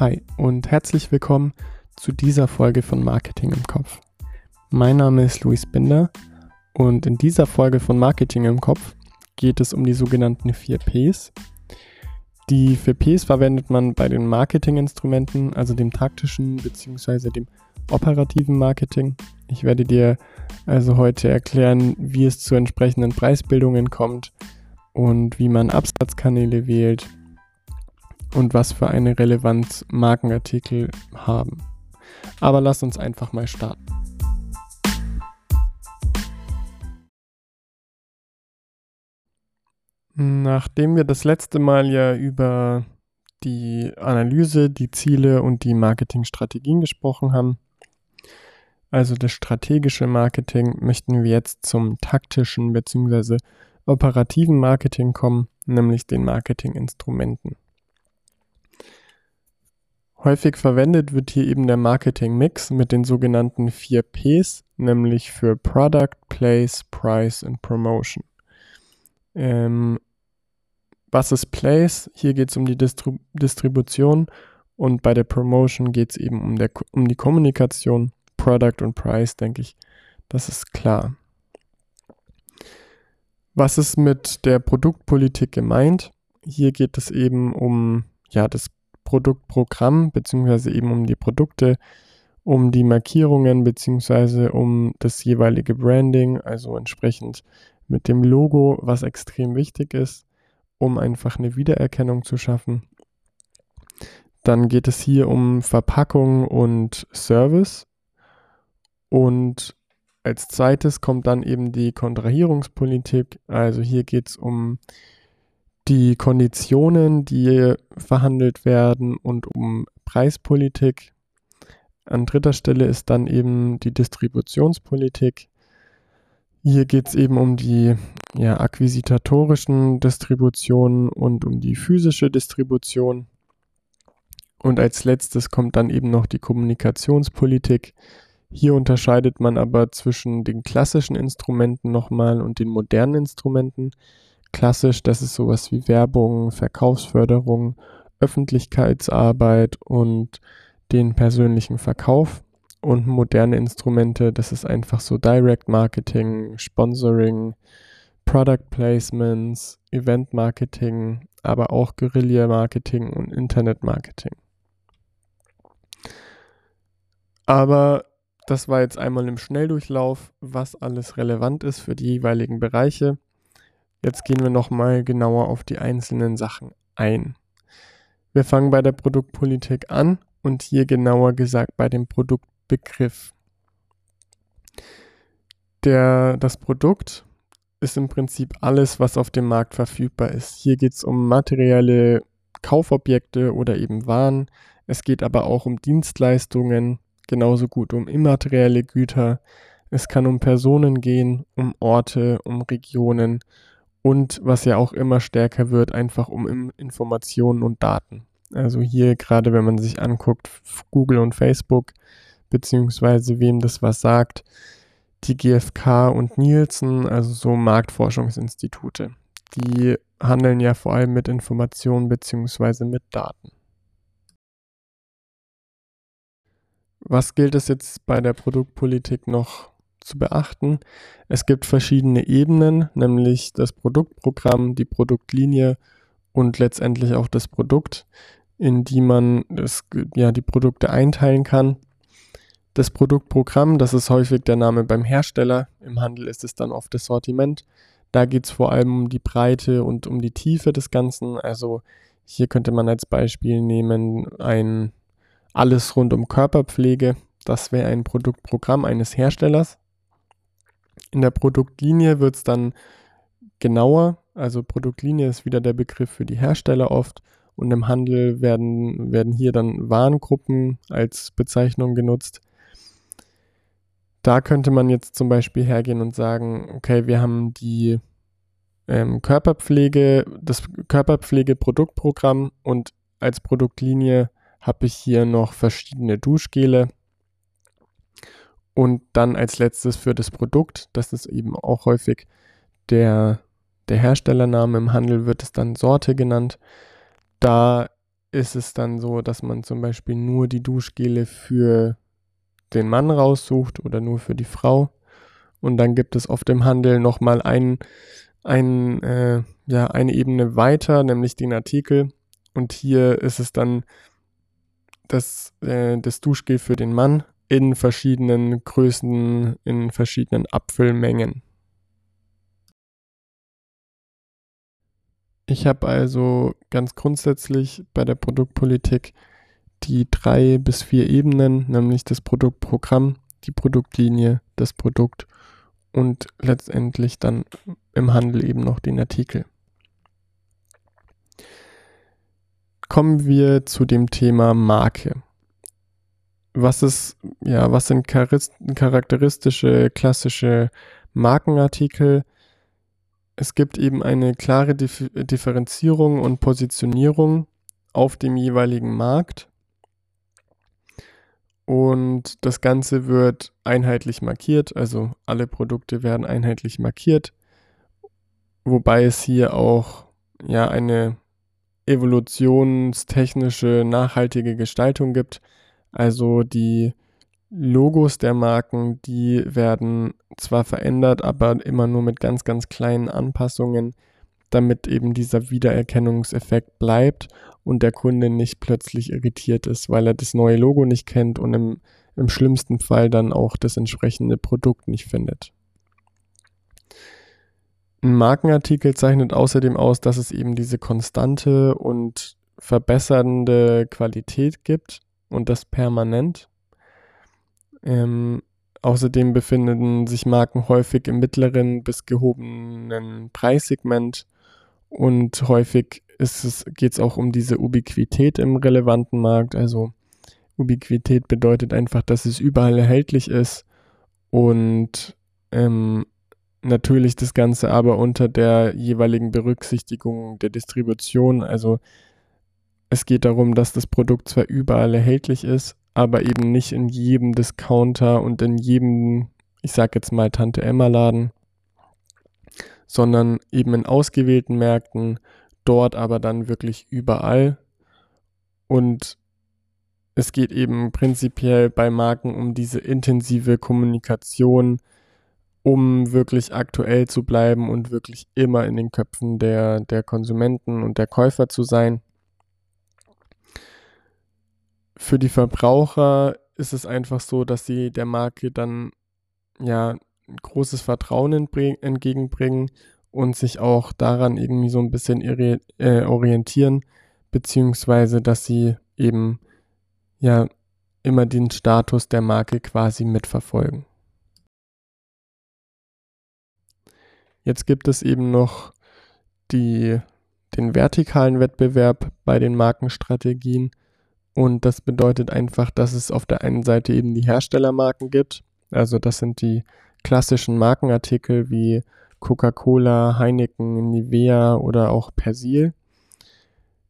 Hi und herzlich willkommen zu dieser Folge von Marketing im Kopf. Mein Name ist Luis Binder und in dieser Folge von Marketing im Kopf geht es um die sogenannten 4 Ps. Die 4 Ps verwendet man bei den Marketinginstrumenten, also dem taktischen bzw. dem operativen Marketing. Ich werde dir also heute erklären, wie es zu entsprechenden Preisbildungen kommt und wie man Absatzkanäle wählt und was für eine Relevanz Markenartikel haben. Aber lass uns einfach mal starten. Nachdem wir das letzte Mal ja über die Analyse, die Ziele und die Marketingstrategien gesprochen haben, also das strategische Marketing, möchten wir jetzt zum taktischen bzw. operativen Marketing kommen, nämlich den Marketinginstrumenten. Häufig verwendet wird hier eben der Marketing-Mix mit den sogenannten 4 Ps, nämlich für Product, Place, Price und Promotion. Ähm, was ist Place? Hier geht es um die Distri Distribution und bei der Promotion geht es eben um, der, um die Kommunikation. Product und Price, denke ich, das ist klar. Was ist mit der Produktpolitik gemeint? Hier geht es eben um ja, das Produktprogramm, beziehungsweise eben um die Produkte, um die Markierungen, beziehungsweise um das jeweilige Branding, also entsprechend mit dem Logo, was extrem wichtig ist, um einfach eine Wiedererkennung zu schaffen. Dann geht es hier um Verpackung und Service. Und als zweites kommt dann eben die Kontrahierungspolitik. Also hier geht es um die Konditionen, die verhandelt werden und um Preispolitik. An dritter Stelle ist dann eben die Distributionspolitik. Hier geht es eben um die ja, akquisitatorischen Distributionen und um die physische Distribution. Und als letztes kommt dann eben noch die Kommunikationspolitik. Hier unterscheidet man aber zwischen den klassischen Instrumenten nochmal und den modernen Instrumenten klassisch, das ist sowas wie Werbung, Verkaufsförderung, Öffentlichkeitsarbeit und den persönlichen Verkauf. Und moderne Instrumente, das ist einfach so Direct Marketing, Sponsoring, Product Placements, Event Marketing, aber auch Guerilla Marketing und Internet Marketing. Aber das war jetzt einmal im Schnelldurchlauf, was alles relevant ist für die jeweiligen Bereiche. Jetzt gehen wir nochmal genauer auf die einzelnen Sachen ein. Wir fangen bei der Produktpolitik an und hier genauer gesagt bei dem Produktbegriff. Der, das Produkt ist im Prinzip alles, was auf dem Markt verfügbar ist. Hier geht es um materielle Kaufobjekte oder eben Waren. Es geht aber auch um Dienstleistungen, genauso gut um immaterielle Güter. Es kann um Personen gehen, um Orte, um Regionen und was ja auch immer stärker wird, einfach um Informationen und Daten. Also hier gerade, wenn man sich anguckt, Google und Facebook, beziehungsweise wem das was sagt, die GfK und Nielsen, also so Marktforschungsinstitute, die handeln ja vor allem mit Informationen beziehungsweise mit Daten. Was gilt es jetzt bei der Produktpolitik noch zu beachten. Es gibt verschiedene Ebenen, nämlich das Produktprogramm, die Produktlinie und letztendlich auch das Produkt, in die man das, ja, die Produkte einteilen kann. Das Produktprogramm, das ist häufig der Name beim Hersteller. Im Handel ist es dann oft das Sortiment. Da geht es vor allem um die Breite und um die Tiefe des Ganzen. Also hier könnte man als Beispiel nehmen ein alles rund um Körperpflege. Das wäre ein Produktprogramm eines Herstellers. In der Produktlinie wird es dann genauer. Also Produktlinie ist wieder der Begriff für die Hersteller oft. Und im Handel werden, werden hier dann Warengruppen als Bezeichnung genutzt. Da könnte man jetzt zum Beispiel hergehen und sagen, okay, wir haben die ähm, Körperpflege, das Körperpflege-Produktprogramm und als Produktlinie habe ich hier noch verschiedene Duschgele und dann als letztes für das Produkt, das ist eben auch häufig der, der Herstellername im Handel, wird es dann Sorte genannt. Da ist es dann so, dass man zum Beispiel nur die Duschgele für den Mann raussucht oder nur für die Frau. Und dann gibt es oft im Handel nochmal ein, ein, äh, ja, eine Ebene weiter, nämlich den Artikel. Und hier ist es dann das, äh, das Duschgel für den Mann in verschiedenen Größen, in verschiedenen Abfüllmengen. Ich habe also ganz grundsätzlich bei der Produktpolitik die drei bis vier Ebenen, nämlich das Produktprogramm, die Produktlinie, das Produkt und letztendlich dann im Handel eben noch den Artikel. Kommen wir zu dem Thema Marke. Was ist, ja, was sind charakteristische klassische Markenartikel? Es gibt eben eine klare Differenzierung und Positionierung auf dem jeweiligen Markt. Und das Ganze wird einheitlich markiert, also alle Produkte werden einheitlich markiert, wobei es hier auch ja eine evolutionstechnische nachhaltige Gestaltung gibt. Also die Logos der Marken, die werden zwar verändert, aber immer nur mit ganz, ganz kleinen Anpassungen, damit eben dieser Wiedererkennungseffekt bleibt und der Kunde nicht plötzlich irritiert ist, weil er das neue Logo nicht kennt und im, im schlimmsten Fall dann auch das entsprechende Produkt nicht findet. Ein Markenartikel zeichnet außerdem aus, dass es eben diese konstante und verbessernde Qualität gibt und das permanent. Ähm, außerdem befinden sich Marken häufig im mittleren bis gehobenen Preissegment und häufig geht es auch um diese Ubiquität im relevanten Markt. Also Ubiquität bedeutet einfach, dass es überall erhältlich ist und ähm, natürlich das Ganze aber unter der jeweiligen Berücksichtigung der Distribution. Also es geht darum, dass das Produkt zwar überall erhältlich ist, aber eben nicht in jedem Discounter und in jedem, ich sag jetzt mal Tante Emma Laden, sondern eben in ausgewählten Märkten, dort aber dann wirklich überall. Und es geht eben prinzipiell bei Marken um diese intensive Kommunikation, um wirklich aktuell zu bleiben und wirklich immer in den Köpfen der, der Konsumenten und der Käufer zu sein. Für die Verbraucher ist es einfach so, dass sie der Marke dann ja großes Vertrauen entgegenbringen und sich auch daran irgendwie so ein bisschen äh, orientieren, beziehungsweise dass sie eben ja immer den Status der Marke quasi mitverfolgen. Jetzt gibt es eben noch die, den vertikalen Wettbewerb bei den Markenstrategien. Und das bedeutet einfach, dass es auf der einen Seite eben die Herstellermarken gibt. Also das sind die klassischen Markenartikel wie Coca-Cola, Heineken, Nivea oder auch Persil.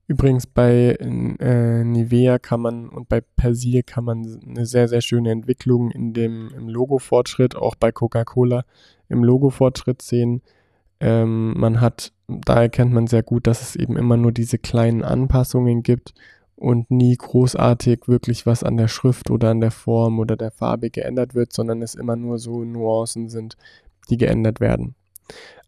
Übrigens bei äh, Nivea kann man und bei Persil kann man eine sehr, sehr schöne Entwicklung in dem, im Logo-Fortschritt, auch bei Coca-Cola im Logo-Fortschritt sehen. Ähm, man hat, da erkennt man sehr gut, dass es eben immer nur diese kleinen Anpassungen gibt und nie großartig wirklich was an der Schrift oder an der Form oder der Farbe geändert wird, sondern es immer nur so Nuancen sind, die geändert werden.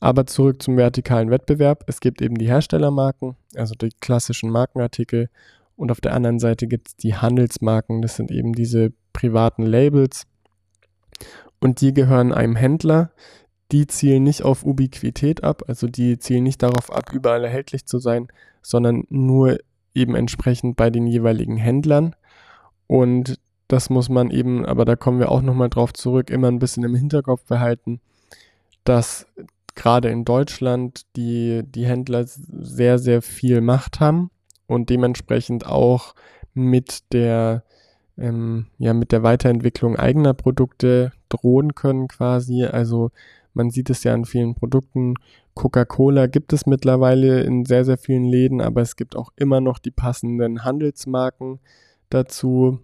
Aber zurück zum vertikalen Wettbewerb. Es gibt eben die Herstellermarken, also die klassischen Markenartikel. Und auf der anderen Seite gibt es die Handelsmarken. Das sind eben diese privaten Labels. Und die gehören einem Händler. Die zielen nicht auf Ubiquität ab, also die zielen nicht darauf ab, überall erhältlich zu sein, sondern nur eben entsprechend bei den jeweiligen Händlern. Und das muss man eben, aber da kommen wir auch nochmal drauf zurück, immer ein bisschen im Hinterkopf behalten, dass gerade in Deutschland die, die Händler sehr, sehr viel Macht haben und dementsprechend auch mit der, ähm, ja, mit der Weiterentwicklung eigener Produkte drohen können quasi. Also man sieht es ja an vielen Produkten. Coca-Cola gibt es mittlerweile in sehr, sehr vielen Läden, aber es gibt auch immer noch die passenden Handelsmarken dazu.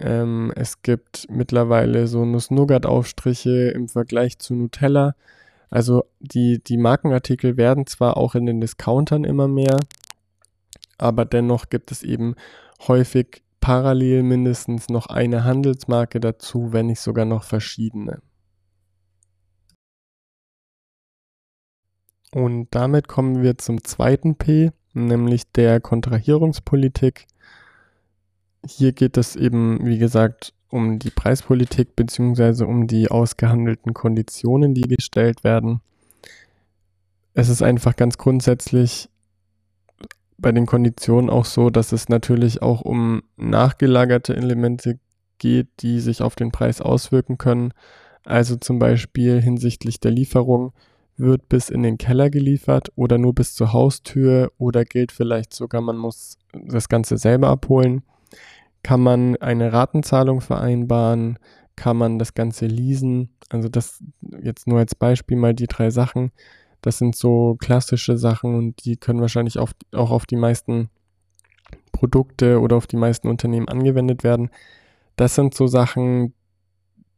Ähm, es gibt mittlerweile so Nuss-Nougat-Aufstriche im Vergleich zu Nutella. Also die, die Markenartikel werden zwar auch in den Discountern immer mehr, aber dennoch gibt es eben häufig parallel mindestens noch eine Handelsmarke dazu, wenn nicht sogar noch verschiedene. Und damit kommen wir zum zweiten P, nämlich der Kontrahierungspolitik. Hier geht es eben, wie gesagt, um die Preispolitik bzw. um die ausgehandelten Konditionen, die gestellt werden. Es ist einfach ganz grundsätzlich bei den Konditionen auch so, dass es natürlich auch um nachgelagerte Elemente geht, die sich auf den Preis auswirken können. Also zum Beispiel hinsichtlich der Lieferung wird bis in den Keller geliefert oder nur bis zur Haustür oder gilt vielleicht sogar, man muss das Ganze selber abholen. Kann man eine Ratenzahlung vereinbaren? Kann man das Ganze leasen? Also das jetzt nur als Beispiel mal die drei Sachen. Das sind so klassische Sachen und die können wahrscheinlich auf, auch auf die meisten Produkte oder auf die meisten Unternehmen angewendet werden. Das sind so Sachen,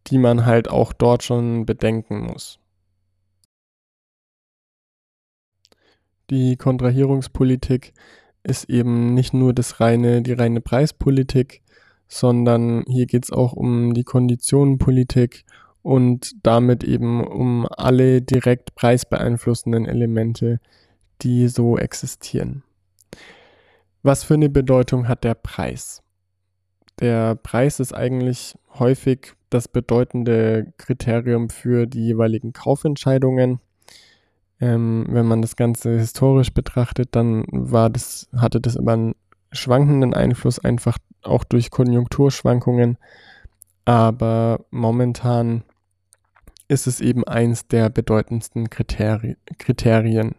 die man halt auch dort schon bedenken muss. Die Kontrahierungspolitik ist eben nicht nur das reine, die reine Preispolitik, sondern hier geht es auch um die Konditionenpolitik und damit eben um alle direkt preisbeeinflussenden Elemente, die so existieren. Was für eine Bedeutung hat der Preis? Der Preis ist eigentlich häufig das bedeutende Kriterium für die jeweiligen Kaufentscheidungen. Ähm, wenn man das Ganze historisch betrachtet, dann war das, hatte das immer einen schwankenden Einfluss, einfach auch durch Konjunkturschwankungen. Aber momentan ist es eben eins der bedeutendsten Kriterien. Kriterien.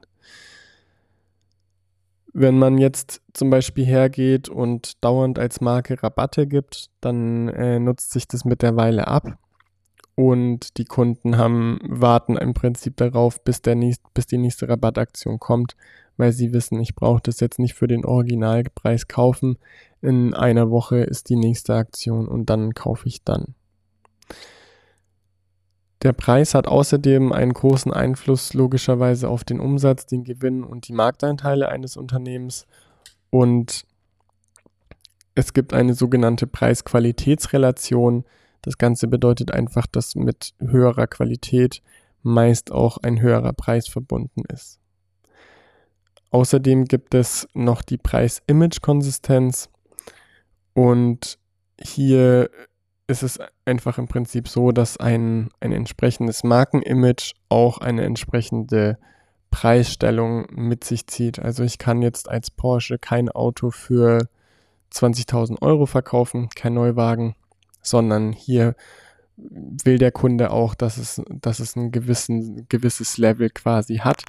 Wenn man jetzt zum Beispiel hergeht und dauernd als Marke Rabatte gibt, dann äh, nutzt sich das mittlerweile ab und die Kunden haben, warten im Prinzip darauf, bis, der nächst, bis die nächste Rabattaktion kommt, weil sie wissen, ich brauche das jetzt nicht für den Originalpreis kaufen. In einer Woche ist die nächste Aktion und dann kaufe ich dann. Der Preis hat außerdem einen großen Einfluss logischerweise auf den Umsatz, den Gewinn und die Markteinteile eines Unternehmens und es gibt eine sogenannte Preis-Qualitäts-Relation, das Ganze bedeutet einfach, dass mit höherer Qualität meist auch ein höherer Preis verbunden ist. Außerdem gibt es noch die Preis-Image-Konsistenz und hier ist es einfach im Prinzip so, dass ein, ein entsprechendes Markenimage auch eine entsprechende Preisstellung mit sich zieht. Also ich kann jetzt als Porsche kein Auto für 20.000 Euro verkaufen, kein Neuwagen, sondern hier will der Kunde auch, dass es, dass es ein gewissen, gewisses Level quasi hat,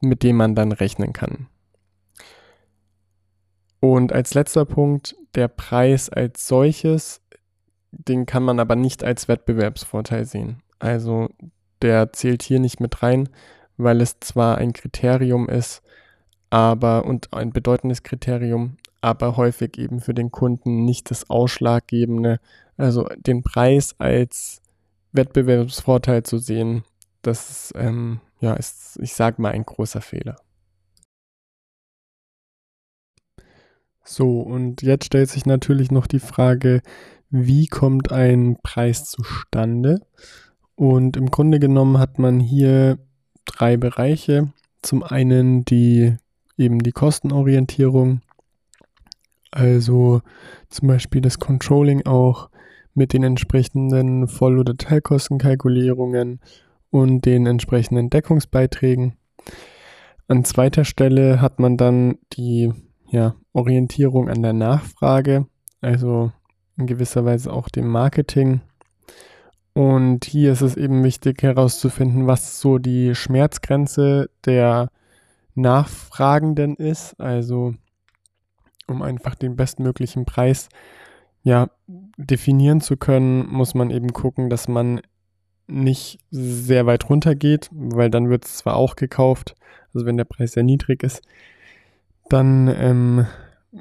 mit dem man dann rechnen kann. Und als letzter Punkt, der Preis als solches, den kann man aber nicht als Wettbewerbsvorteil sehen. Also der zählt hier nicht mit rein, weil es zwar ein Kriterium ist, aber und ein bedeutendes Kriterium, aber häufig eben für den Kunden nicht das ausschlaggebende, also den Preis als Wettbewerbsvorteil zu sehen, das ist, ähm, ja, ist, ich sage mal, ein großer Fehler. So, und jetzt stellt sich natürlich noch die Frage, wie kommt ein Preis zustande? Und im Grunde genommen hat man hier drei Bereiche. Zum einen die eben die Kostenorientierung, also zum Beispiel das Controlling auch mit den entsprechenden Voll- oder Teilkostenkalkulierungen und den entsprechenden Deckungsbeiträgen. An zweiter Stelle hat man dann die ja, Orientierung an der Nachfrage, also in gewisser Weise auch dem Marketing. Und hier ist es eben wichtig herauszufinden, was so die Schmerzgrenze der Nachfragenden ist, also um einfach den bestmöglichen Preis ja, definieren zu können, muss man eben gucken, dass man nicht sehr weit runter geht, weil dann wird es zwar auch gekauft, also wenn der Preis sehr niedrig ist, dann ähm,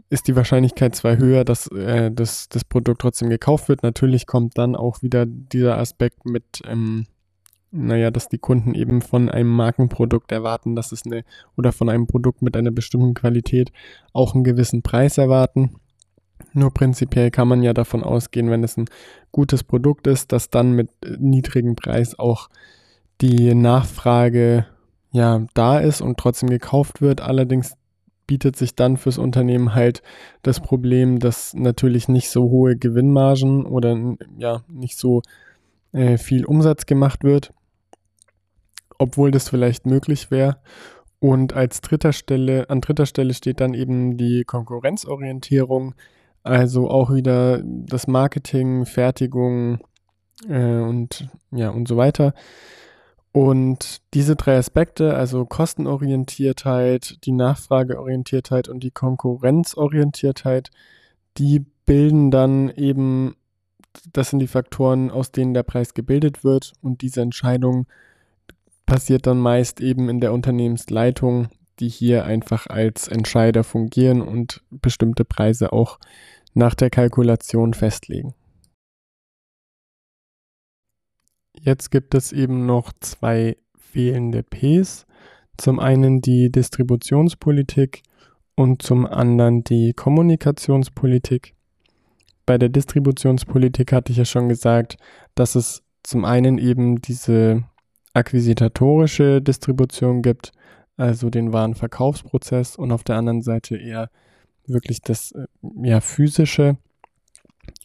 ist die Wahrscheinlichkeit zwar höher, dass äh, das, das Produkt trotzdem gekauft wird. Natürlich kommt dann auch wieder dieser Aspekt mit, ähm, naja, dass die Kunden eben von einem Markenprodukt erwarten, dass es eine oder von einem Produkt mit einer bestimmten Qualität auch einen gewissen Preis erwarten. Nur prinzipiell kann man ja davon ausgehen, wenn es ein gutes Produkt ist, dass dann mit niedrigem Preis auch die Nachfrage ja da ist und trotzdem gekauft wird. Allerdings bietet sich dann fürs Unternehmen halt das Problem, dass natürlich nicht so hohe Gewinnmargen oder ja nicht so äh, viel Umsatz gemacht wird, obwohl das vielleicht möglich wäre. Und als dritter Stelle, an dritter Stelle steht dann eben die Konkurrenzorientierung, also auch wieder das Marketing, Fertigung äh, und ja und so weiter. Und diese drei Aspekte, also Kostenorientiertheit, die Nachfrageorientiertheit und die Konkurrenzorientiertheit, die bilden dann eben, das sind die Faktoren, aus denen der Preis gebildet wird. Und diese Entscheidung passiert dann meist eben in der Unternehmensleitung, die hier einfach als Entscheider fungieren und bestimmte Preise auch nach der Kalkulation festlegen. Jetzt gibt es eben noch zwei fehlende Ps. Zum einen die Distributionspolitik und zum anderen die Kommunikationspolitik. Bei der Distributionspolitik hatte ich ja schon gesagt, dass es zum einen eben diese akquisitatorische Distribution gibt, also den Warenverkaufsprozess und auf der anderen Seite eher wirklich das äh, ja, physische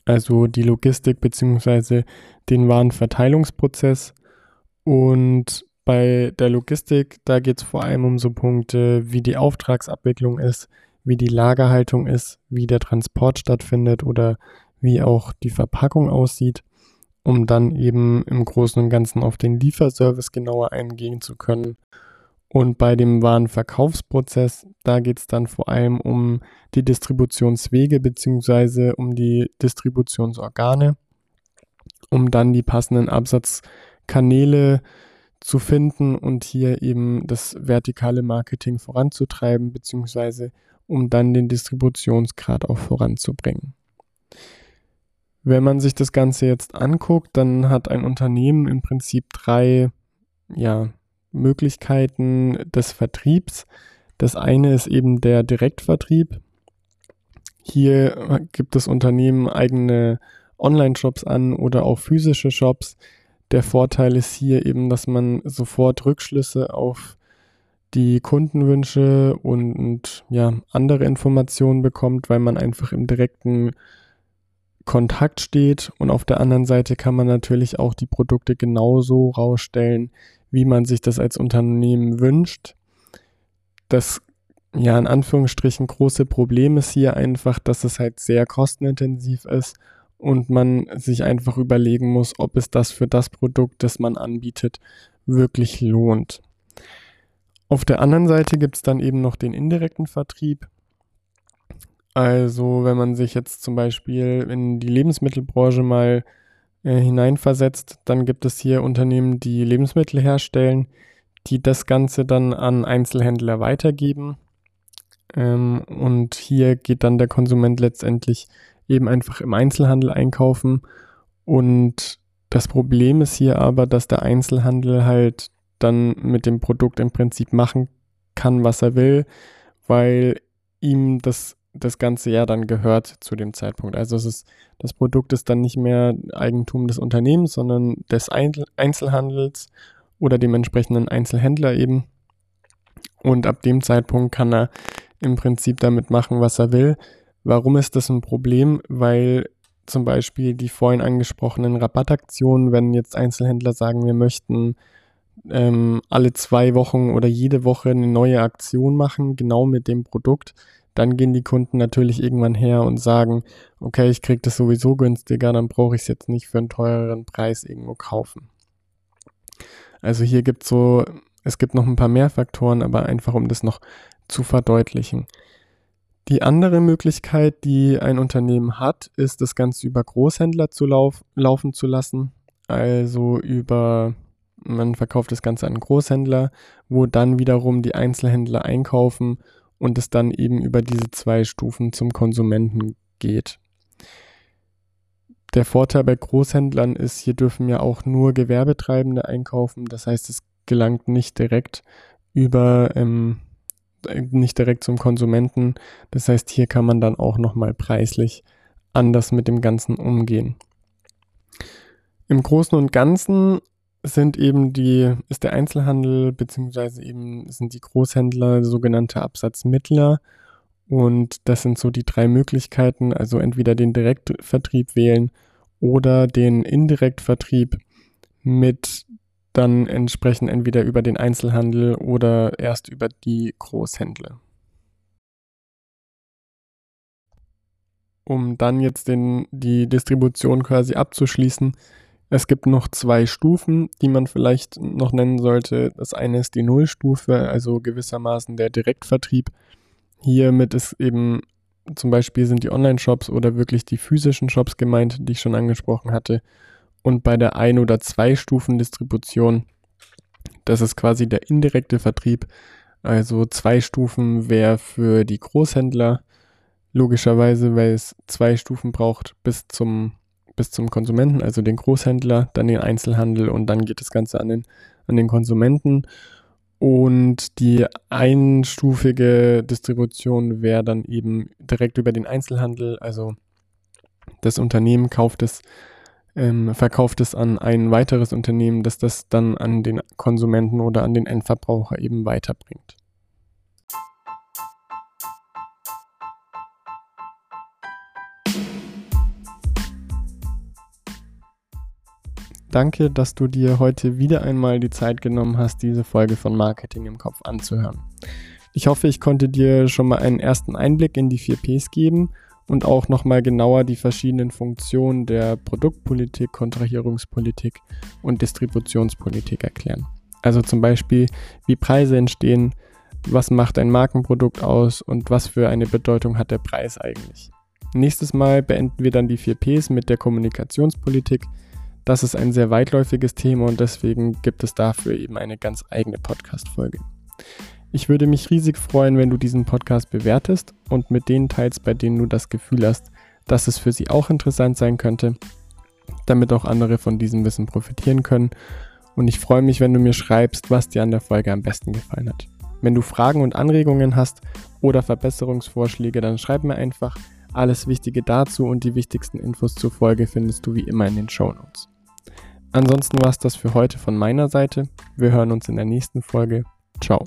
also die Logistik beziehungsweise den Warenverteilungsprozess. Und bei der Logistik, da geht es vor allem um so Punkte, wie die Auftragsabwicklung ist, wie die Lagerhaltung ist, wie der Transport stattfindet oder wie auch die Verpackung aussieht, um dann eben im Großen und Ganzen auf den Lieferservice genauer eingehen zu können und bei dem Warenverkaufsprozess, da geht es dann vor allem um die Distributionswege bzw. um die Distributionsorgane, um dann die passenden Absatzkanäle zu finden und hier eben das vertikale Marketing voranzutreiben bzw. um dann den Distributionsgrad auch voranzubringen. Wenn man sich das Ganze jetzt anguckt, dann hat ein Unternehmen im Prinzip drei ja, Möglichkeiten des Vertriebs. Das eine ist eben der Direktvertrieb. Hier gibt das Unternehmen eigene Online-Shops an oder auch physische Shops. Der Vorteil ist hier eben, dass man sofort Rückschlüsse auf die Kundenwünsche und, und ja, andere Informationen bekommt, weil man einfach im direkten Kontakt steht. Und auf der anderen Seite kann man natürlich auch die Produkte genauso rausstellen, wie man sich das als Unternehmen wünscht. Das ja in Anführungsstrichen große Problem ist hier einfach, dass es halt sehr kostenintensiv ist und man sich einfach überlegen muss, ob es das für das Produkt, das man anbietet, wirklich lohnt. Auf der anderen Seite gibt es dann eben noch den indirekten Vertrieb. Also wenn man sich jetzt zum Beispiel in die Lebensmittelbranche mal äh, hineinversetzt, dann gibt es hier Unternehmen, die Lebensmittel herstellen, die das Ganze dann an Einzelhändler weitergeben. Ähm, und hier geht dann der Konsument letztendlich eben einfach im Einzelhandel einkaufen. Und das Problem ist hier aber, dass der Einzelhandel halt dann mit dem Produkt im Prinzip machen kann, was er will, weil ihm das das ganze Jahr dann gehört zu dem Zeitpunkt. Also es ist, das Produkt ist dann nicht mehr Eigentum des Unternehmens, sondern des Einzelhandels oder dem entsprechenden Einzelhändler eben. Und ab dem Zeitpunkt kann er im Prinzip damit machen, was er will. Warum ist das ein Problem? Weil zum Beispiel die vorhin angesprochenen Rabattaktionen, wenn jetzt Einzelhändler sagen, wir möchten ähm, alle zwei Wochen oder jede Woche eine neue Aktion machen, genau mit dem Produkt, dann gehen die Kunden natürlich irgendwann her und sagen, okay, ich kriege das sowieso günstiger, dann brauche ich es jetzt nicht für einen teureren Preis irgendwo kaufen. Also hier gibt es so, es gibt noch ein paar mehr Faktoren, aber einfach um das noch zu verdeutlichen. Die andere Möglichkeit, die ein Unternehmen hat, ist das Ganze über Großhändler zu lauf, laufen zu lassen. Also über, man verkauft das Ganze an Großhändler, wo dann wiederum die Einzelhändler einkaufen und es dann eben über diese zwei Stufen zum Konsumenten geht. Der Vorteil bei Großhändlern ist, hier dürfen ja auch nur Gewerbetreibende einkaufen. Das heißt, es gelangt nicht direkt über, ähm, nicht direkt zum Konsumenten. Das heißt, hier kann man dann auch nochmal preislich anders mit dem Ganzen umgehen. Im Großen und Ganzen sind eben die, ist der Einzelhandel beziehungsweise eben sind die Großhändler sogenannte Absatzmittler und das sind so die drei Möglichkeiten, also entweder den Direktvertrieb wählen oder den Indirektvertrieb mit dann entsprechend entweder über den Einzelhandel oder erst über die Großhändler. Um dann jetzt den, die Distribution quasi abzuschließen, es gibt noch zwei Stufen, die man vielleicht noch nennen sollte. Das eine ist die Nullstufe, also gewissermaßen der Direktvertrieb. Hiermit ist eben zum Beispiel sind die Online-Shops oder wirklich die physischen Shops gemeint, die ich schon angesprochen hatte. Und bei der Ein- oder Zwei-Stufen-Distribution, das ist quasi der indirekte Vertrieb. Also zwei Stufen wäre für die Großhändler logischerweise, weil es zwei Stufen braucht bis zum, bis zum Konsumenten, also den Großhändler, dann den Einzelhandel und dann geht das Ganze an den, an den Konsumenten. Und die einstufige Distribution wäre dann eben direkt über den Einzelhandel. Also das Unternehmen kauft es, ähm, verkauft es an ein weiteres Unternehmen, das das dann an den Konsumenten oder an den Endverbraucher eben weiterbringt. Danke, dass du dir heute wieder einmal die Zeit genommen hast, diese Folge von Marketing im Kopf anzuhören. Ich hoffe, ich konnte dir schon mal einen ersten Einblick in die 4Ps geben und auch nochmal genauer die verschiedenen Funktionen der Produktpolitik, Kontrahierungspolitik und Distributionspolitik erklären. Also zum Beispiel, wie Preise entstehen, was macht ein Markenprodukt aus und was für eine Bedeutung hat der Preis eigentlich. Nächstes Mal beenden wir dann die 4Ps mit der Kommunikationspolitik, das ist ein sehr weitläufiges Thema und deswegen gibt es dafür eben eine ganz eigene Podcast-Folge. Ich würde mich riesig freuen, wenn du diesen Podcast bewertest und mit denen teilst, bei denen du das Gefühl hast, dass es für sie auch interessant sein könnte, damit auch andere von diesem Wissen profitieren können. Und ich freue mich, wenn du mir schreibst, was dir an der Folge am besten gefallen hat. Wenn du Fragen und Anregungen hast oder Verbesserungsvorschläge, dann schreib mir einfach. Alles Wichtige dazu und die wichtigsten Infos zur Folge findest du wie immer in den Show Notes. Ansonsten war es das für heute von meiner Seite. Wir hören uns in der nächsten Folge. Ciao.